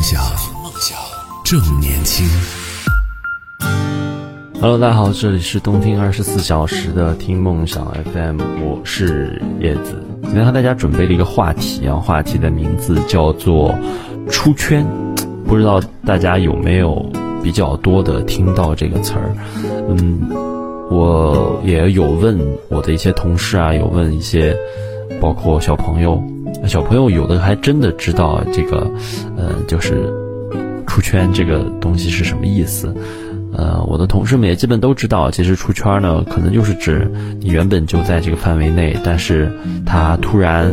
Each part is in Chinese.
梦想，正年轻。Hello，大家好，这里是东听二十四小时的听梦想 FM，我是叶子。今天和大家准备了一个话题啊，话题的名字叫做出圈。不知道大家有没有比较多的听到这个词儿？嗯，我也有问我的一些同事啊，有问一些包括小朋友，小朋友有的还真的知道这个，呃，就是出圈这个东西是什么意思。呃，我的同事们也基本都知道，其实出圈呢，可能就是指你原本就在这个范围内，但是他突然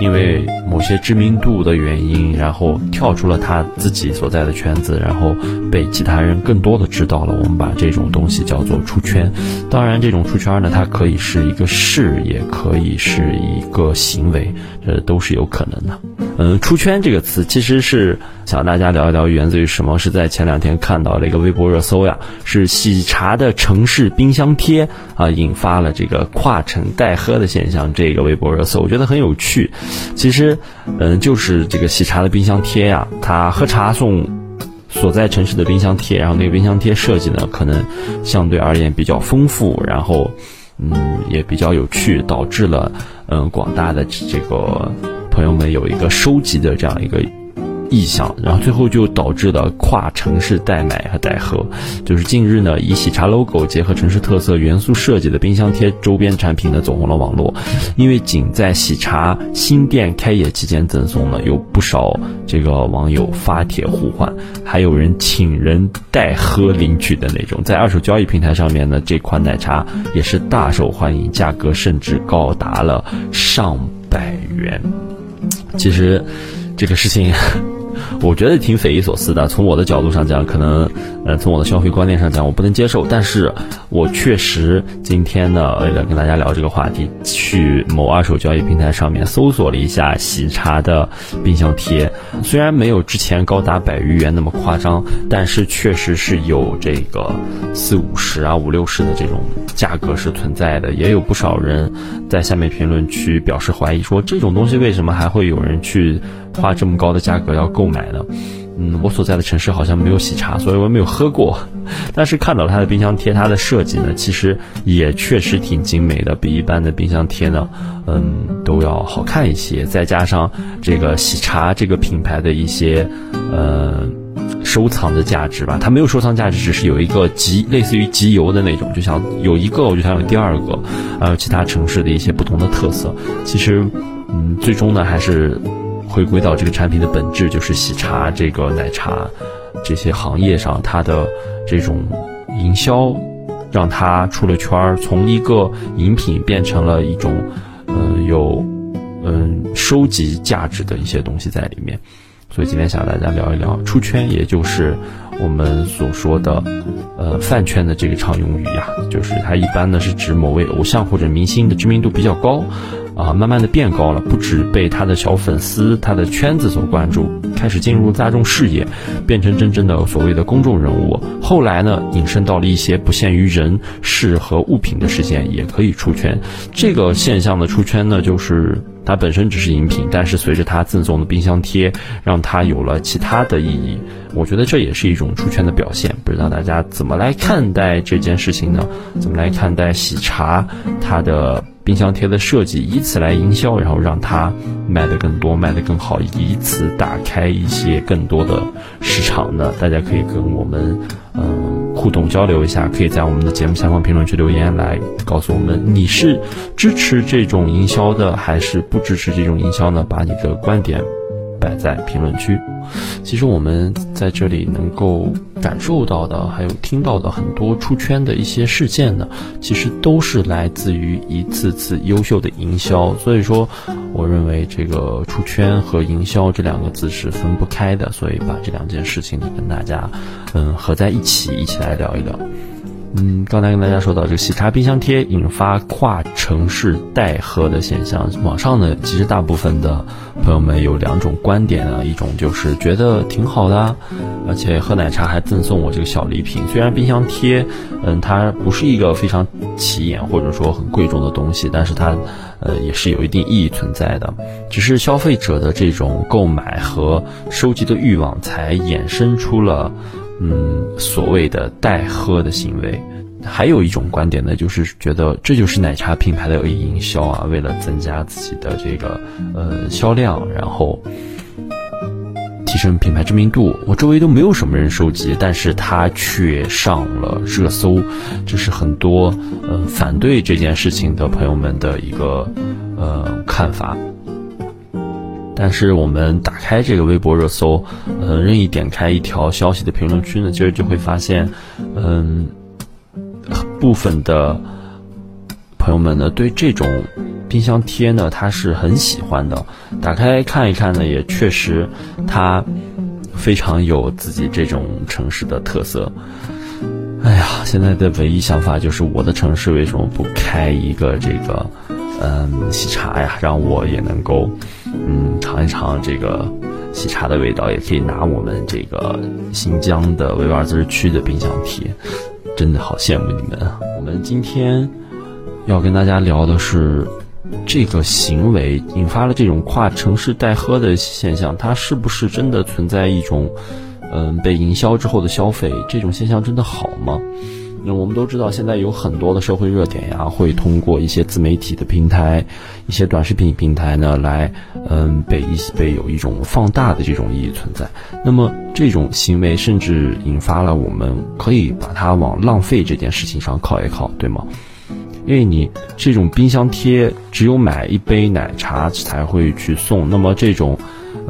因为某些知名度的原因，然后跳出了他自己所在的圈子，然后被其他人更多的知道了。我们把这种东西叫做出圈。当然，这种出圈呢，它可以是一个事，也可以是一个行为，这都是有可能的。嗯，出圈这个词其实是想大家聊一聊，源自于什么？是在前两天看到了一个微博热搜呀，是喜茶的城市冰箱贴啊，引发了这个跨城代喝的现象。这个微博热搜我觉得很有趣。其实，嗯，就是这个喜茶的冰箱贴呀，它喝茶送所在城市的冰箱贴，然后那个冰箱贴设计呢，可能相对而言比较丰富，然后嗯也比较有趣，导致了嗯广大的这个。朋友们有一个收集的这样一个意向，然后最后就导致了跨城市代买和代喝。就是近日呢，以喜茶 logo 结合城市特色元素设计的冰箱贴周边产品呢走红了网络。因为仅在喜茶新店开业期间赠送呢，有不少这个网友发帖互换，还有人请人代喝领取的那种。在二手交易平台上面呢，这款奶茶也是大受欢迎，价格甚至高达了上百元。其实，这个事情，我觉得挺匪夷所思的。从我的角度上讲，可能，呃，从我的消费观念上讲，我不能接受。但是我确实今天呢，为了跟大家聊这个话题，去某二手交易平台上面搜索了一下喜茶的冰箱贴。虽然没有之前高达百余元那么夸张，但是确实是有这个四五十啊、五六十的这种价格是存在的。也有不少人在下面评论区表示怀疑，说这种东西为什么还会有人去花这么高的价格要购买呢？嗯，我所在的城市好像没有喜茶，所以我没有喝过。但是看到它的冰箱贴，它的设计呢，其实也确实挺精美的，比一般的冰箱贴呢，嗯，都要好看一些。再加上这个喜茶这个品牌的一些，呃，收藏的价值吧，它没有收藏价值，只是有一个集，类似于集邮的那种，就像有一个我就想有第二个，还有其他城市的一些不同的特色。其实，嗯，最终呢，还是。回归到这个产品的本质，就是喜茶这个奶茶这些行业上，它的这种营销，让它出了圈儿，从一个饮品变成了一种，嗯，有嗯收集价值的一些东西在里面。所以今天想和大家聊一聊出圈，也就是我们所说的呃饭圈的这个常用语呀，就是它一般呢是指某位偶像或者明星的知名度比较高。啊，慢慢的变高了，不止被他的小粉丝、他的圈子所关注，开始进入大众视野，变成真正的所谓的公众人物。后来呢，引申到了一些不限于人、事和物品的事件，也可以出圈。这个现象的出圈呢，就是它本身只是饮品，但是随着它赠送的冰箱贴，让它有了其他的意义。我觉得这也是一种出圈的表现。不知道大家怎么来看待这件事情呢？怎么来看待喜茶它的？冰箱贴的设计，以此来营销，然后让它卖得更多，卖得更好，以此打开一些更多的市场呢？大家可以跟我们嗯互动交流一下，可以在我们的节目下方评论区留言来告诉我们你是支持这种营销的，还是不支持这种营销呢？把你的观点摆在评论区。其实我们在这里能够感受到的，还有听到的很多出圈的一些事件呢，其实都是来自于一次次优秀的营销。所以说，我认为这个出圈和营销这两个字是分不开的。所以把这两件事情跟大家嗯合在一起，一起来聊一聊。嗯，刚才跟大家说到这个喜茶冰箱贴引发跨城市代喝的现象，网上呢其实大部分的朋友们有两种观点啊，一种就是觉得挺好的，而且喝奶茶还赠送我这个小礼品。虽然冰箱贴，嗯，它不是一个非常起眼或者说很贵重的东西，但是它，呃，也是有一定意义存在的。只是消费者的这种购买和收集的欲望，才衍生出了。嗯，所谓的代喝的行为，还有一种观点呢，就是觉得这就是奶茶品牌的营销啊，为了增加自己的这个呃销量，然后提升品牌知名度。我周围都没有什么人收集，但是他却上了热搜，这是很多呃反对这件事情的朋友们的一个呃看法。但是我们打开这个微博热搜，呃，任意点开一条消息的评论区呢，其实就会发现，嗯，部分的朋友们呢，对这种冰箱贴呢，他是很喜欢的。打开看一看呢，也确实，它非常有自己这种城市的特色。哎呀，现在的唯一想法就是，我的城市为什么不开一个这个？嗯，喜茶呀，让我也能够，嗯，尝一尝这个喜茶的味道，也可以拿我们这个新疆的维吾尔自治区的冰箱贴，真的好羡慕你们啊！我们今天要跟大家聊的是，这个行为引发了这种跨城市代喝的现象，它是不是真的存在一种，嗯，被营销之后的消费？这种现象真的好吗？那我们都知道，现在有很多的社会热点呀，会通过一些自媒体的平台、一些短视频平台呢，来嗯被一被有一种放大的这种意义存在。那么这种行为甚至引发了我们可以把它往浪费这件事情上靠一靠，对吗？因为你这种冰箱贴只有买一杯奶茶才会去送，那么这种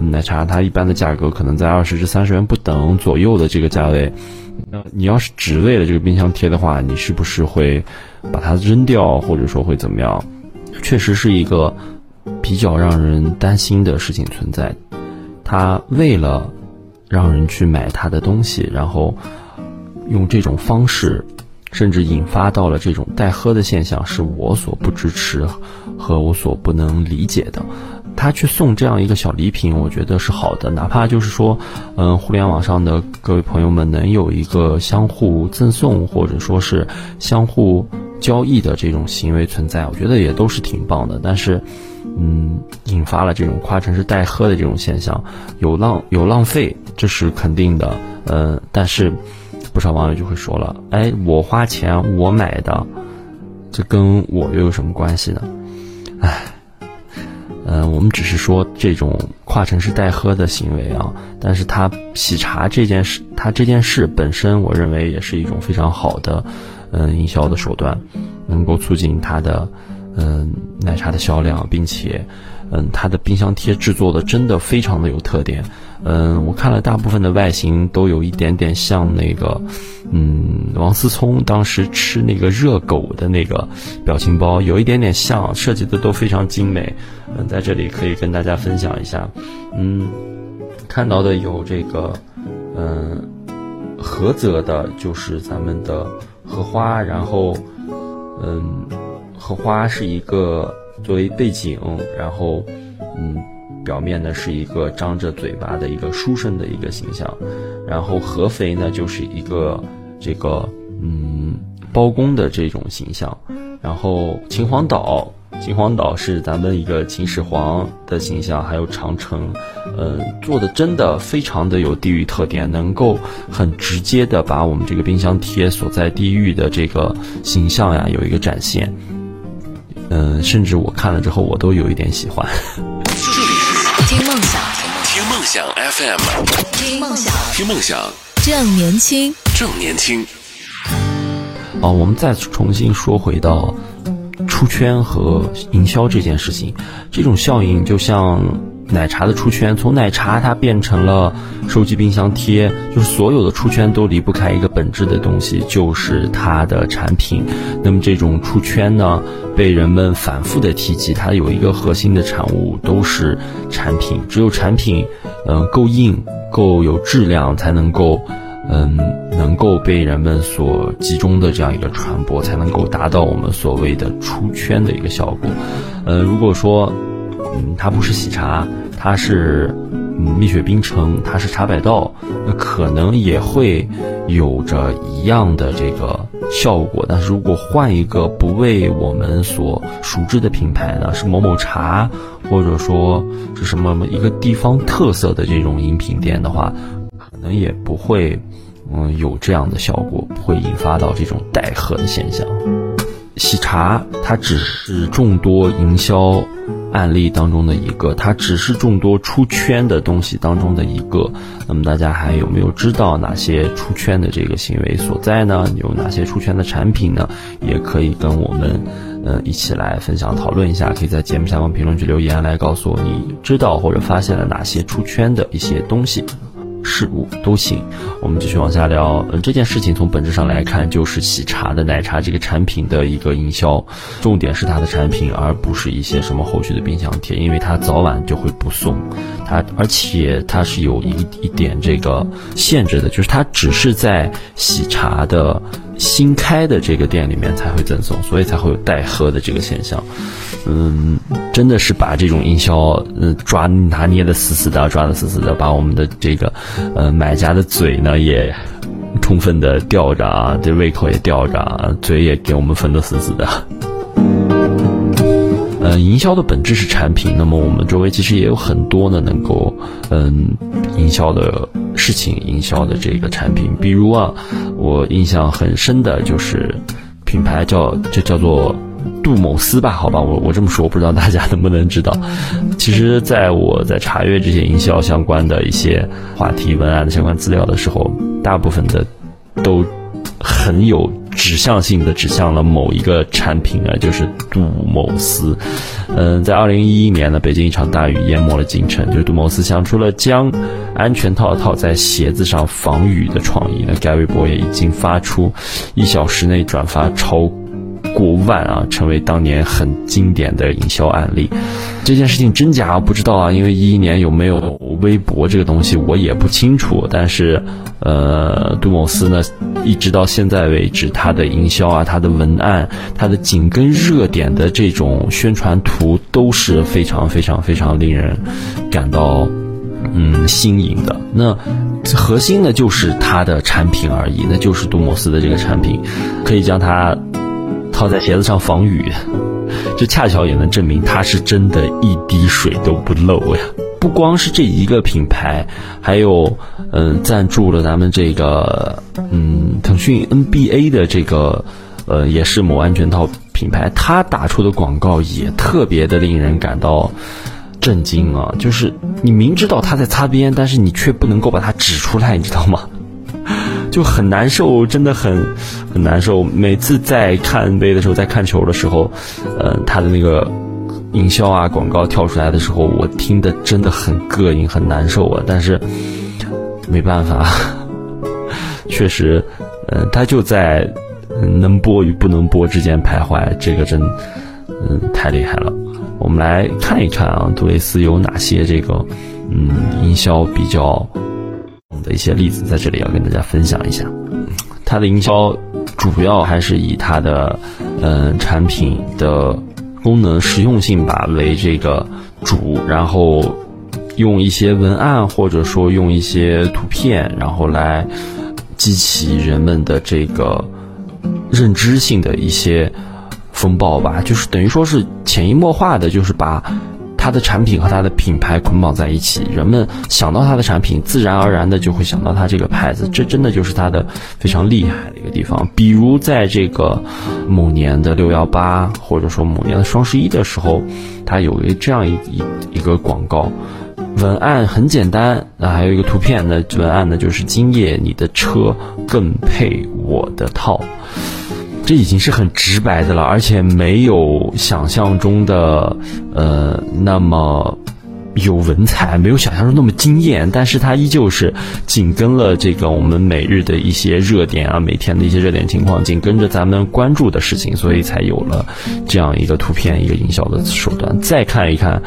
奶茶它一般的价格可能在二十至三十元不等左右的这个价位。那你要是只为了这个冰箱贴的话，你是不是会把它扔掉，或者说会怎么样？确实是一个比较让人担心的事情存在。他为了让人去买他的东西，然后用这种方式，甚至引发到了这种代喝的现象，是我所不支持和我所不能理解的。他去送这样一个小礼品，我觉得是好的，哪怕就是说，嗯，互联网上的各位朋友们能有一个相互赠送或者说是相互交易的这种行为存在，我觉得也都是挺棒的。但是，嗯，引发了这种跨城市代喝的这种现象，有浪有浪费，这是肯定的。嗯，但是不少网友就会说了，哎，我花钱我买的，这跟我又有什么关系呢？哎。嗯，我们只是说这种跨城市代喝的行为啊，但是它喜茶这件事，它这件事本身，我认为也是一种非常好的，嗯，营销的手段，能够促进它的，嗯，奶茶的销量，并且，嗯，它的冰箱贴制作的真的非常的有特点。嗯，我看了大部分的外形都有一点点像那个，嗯，王思聪当时吃那个热狗的那个表情包，有一点点像，设计的都非常精美。嗯，在这里可以跟大家分享一下，嗯，看到的有这个，嗯，菏泽的，就是咱们的荷花，然后，嗯，荷花是一个作为背景，然后，嗯。表面呢是一个张着嘴巴的一个书生的一个形象，然后合肥呢就是一个这个嗯包公的这种形象，然后秦皇岛，秦皇岛是咱们一个秦始皇的形象，还有长城，嗯做的真的非常的有地域特点，能够很直接的把我们这个冰箱贴所在地域的这个形象呀有一个展现，嗯甚至我看了之后我都有一点喜欢。这里是听梦想，听梦想 FM，听梦想，听梦想，正年轻，正年轻。啊，我们再重新说回到出圈和营销这件事情，这种效应就像。奶茶的出圈，从奶茶它变成了收集冰箱贴，就是所有的出圈都离不开一个本质的东西，就是它的产品。那么这种出圈呢，被人们反复的提及，它有一个核心的产物都是产品。只有产品，嗯，够硬、够有质量，才能够，嗯，能够被人们所集中的这样一个传播，才能够达到我们所谓的出圈的一个效果。呃，如果说，嗯，它不是喜茶，它是嗯蜜雪冰城，它是茶百道，那可能也会有着一样的这个效果。但是如果换一个不为我们所熟知的品牌呢，是某某茶，或者说是什么一个地方特色的这种饮品店的话，可能也不会。嗯，有这样的效果，不会引发到这种带喝的现象。喜茶它只是众多营销案例当中的一个，它只是众多出圈的东西当中的一个。那么大家还有没有知道哪些出圈的这个行为所在呢？有哪些出圈的产品呢？也可以跟我们呃一起来分享讨论一下。可以在节目下方评论区留言来告诉我你知道或者发现了哪些出圈的一些东西。事物都行，我们继续往下聊。嗯，这件事情从本质上来看，就是喜茶的奶茶这个产品的一个营销，重点是它的产品，而不是一些什么后续的冰箱贴，因为它早晚就会不送。它而且它是有一一点这个限制的，就是它只是在喜茶的新开的这个店里面才会赠送，所以才会有代喝的这个现象。嗯，真的是把这种营销，嗯，抓拿捏的死死的，抓的死死的，把我们的这个，呃，买家的嘴呢也充分的吊着啊，这胃口也吊着啊，嘴也给我们分得死死的。嗯，营销的本质是产品，那么我们周围其实也有很多呢，能够嗯营销的事情，营销的这个产品，比如啊，我印象很深的就是品牌叫就叫做。杜某斯吧，好吧，我我这么说，我不知道大家能不能知道。其实，在我在查阅这些营销相关的一些话题文案的相关资料的时候，大部分的都很有指向性的指向了某一个产品啊，就是杜某斯。嗯，在二零一一年呢，北京一场大雨淹没了京城，就是杜某斯想出了将安全套套在鞋子上防雨的创意。那该微博也已经发出一小时内转发超。过万啊，成为当年很经典的营销案例。这件事情真假不知道啊，因为一一年有没有微博这个东西我也不清楚。但是，呃，杜某斯呢，一直到现在为止，他的营销啊，他的文案，他的紧跟热点的这种宣传图都是非常非常非常令人感到嗯新颖的。那核心呢，就是它的产品而已，那就是杜某斯的这个产品，可以将它。套在鞋子上防雨，这恰巧也能证明它是真的一滴水都不漏呀！不光是这一个品牌，还有嗯赞助了咱们这个嗯腾讯 NBA 的这个呃也是某安全套品牌，它打出的广告也特别的令人感到震惊啊！就是你明知道他在擦边，但是你却不能够把它指出来，你知道吗？就很难受，真的很很难受。每次在看 NBA 的时候，在看球的时候，呃，他的那个营销啊、广告跳出来的时候，我听的真的很膈应，很难受啊。但是没办法，确实，嗯，他就在能播与不能播之间徘徊，这个真，嗯，太厉害了。我们来看一看啊，杜蕾斯有哪些这个，嗯，营销比较。的一些例子在这里要跟大家分享一下，它的营销主要还是以它的嗯产品的功能实用性吧为这个主，然后用一些文案或者说用一些图片，然后来激起人们的这个认知性的一些风暴吧，就是等于说是潜移默化的，就是把。它的产品和它的品牌捆绑在一起，人们想到它的产品，自然而然的就会想到它这个牌子。这真的就是它的非常厉害的一个地方。比如在这个某年的六幺八，或者说某年的双十一的时候，它有一这样一一一个广告，文案很简单，那还有一个图片的文案呢，就是今夜你的车更配我的套。这已经是很直白的了，而且没有想象中的呃那么有文采，没有想象中那么惊艳，但是它依旧是紧跟了这个我们每日的一些热点啊，每天的一些热点情况，紧跟着咱们关注的事情，所以才有了这样一个图片一个营销的手段。再看一看，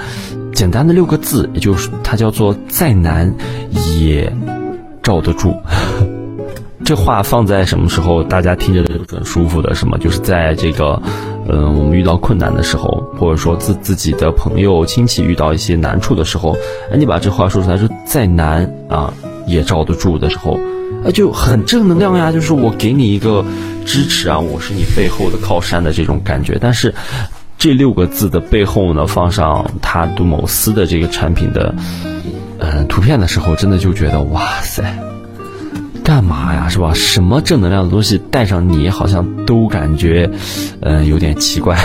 简单的六个字，也就是它叫做再难也罩得住。这话放在什么时候，大家听着都很舒服的？什么？就是在这个，嗯，我们遇到困难的时候，或者说自自己的朋友亲戚遇到一些难处的时候，哎，你把这话说出来，说再难啊也罩得住的时候，哎，就很正能量呀。就是我给你一个支持啊，我是你背后的靠山的这种感觉。但是这六个字的背后呢，放上他杜某斯的这个产品的，嗯，图片的时候，真的就觉得哇塞。干嘛呀，是吧？什么正能量的东西带上你，好像都感觉，嗯，有点奇怪。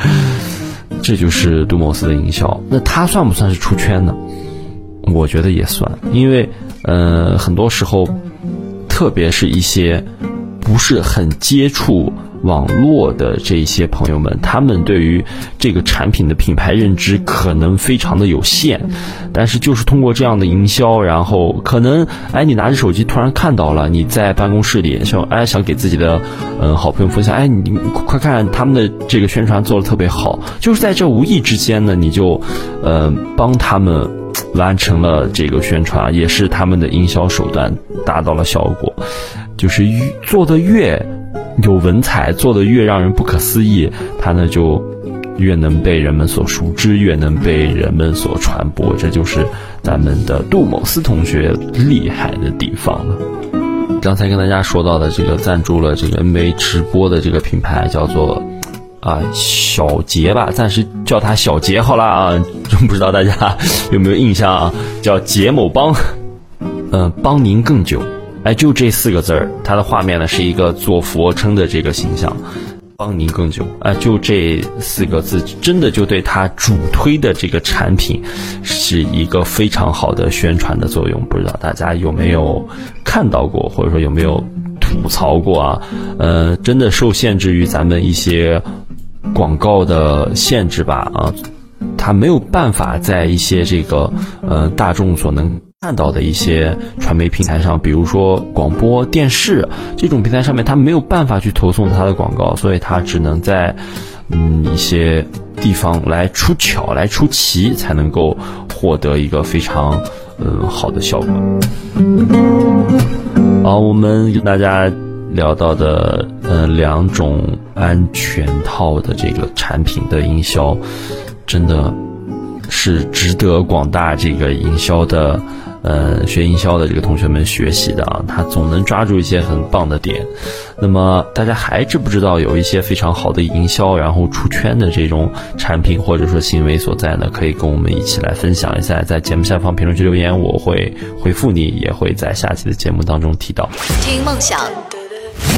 这就是杜莫斯的营销，那他算不算是出圈呢？我觉得也算，因为，呃，很多时候，特别是一些不是很接触。网络的这些朋友们，他们对于这个产品的品牌认知可能非常的有限，但是就是通过这样的营销，然后可能哎，你拿着手机突然看到了，你在办公室里想哎想给自己的嗯好朋友分享，哎你快看他们的这个宣传做的特别好，就是在这无意之间呢，你就呃帮他们完成了这个宣传，也是他们的营销手段达到了效果，就是越做的越。有文采，做的越让人不可思议，它呢就越能被人们所熟知，越能被人们所传播。这就是咱们的杜某斯同学厉害的地方了。刚才跟大家说到的这个赞助了这个 NBA 直播的这个品牌叫做啊小杰吧，暂时叫他小杰好了啊，不知道大家有没有印象啊？叫杰某帮，嗯，帮您更久。哎，就这四个字儿，它的画面呢是一个做俯卧撑的这个形象，帮您更久。哎，就这四个字，真的就对它主推的这个产品是一个非常好的宣传的作用。不知道大家有没有看到过，或者说有没有吐槽过啊？呃，真的受限制于咱们一些广告的限制吧？啊，它没有办法在一些这个呃大众所能。看到的一些传媒平台上，比如说广播电视这种平台上面，它没有办法去投送它的广告，所以它只能在嗯一些地方来出巧、来出奇，才能够获得一个非常嗯好的效果。好，我们跟大家聊到的呃两种安全套的这个产品的营销，真的是值得广大这个营销的。呃，学营销的这个同学们学习的啊，他总能抓住一些很棒的点。那么大家还知不知道有一些非常好的营销，然后出圈的这种产品或者说行为所在呢？可以跟我们一起来分享一下，在节目下方评论区留言，我会回复你，也会在下期的节目当中提到。听梦想，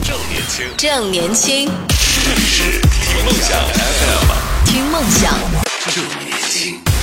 正年轻，正年轻，听梦想 FM，听梦想，正年轻。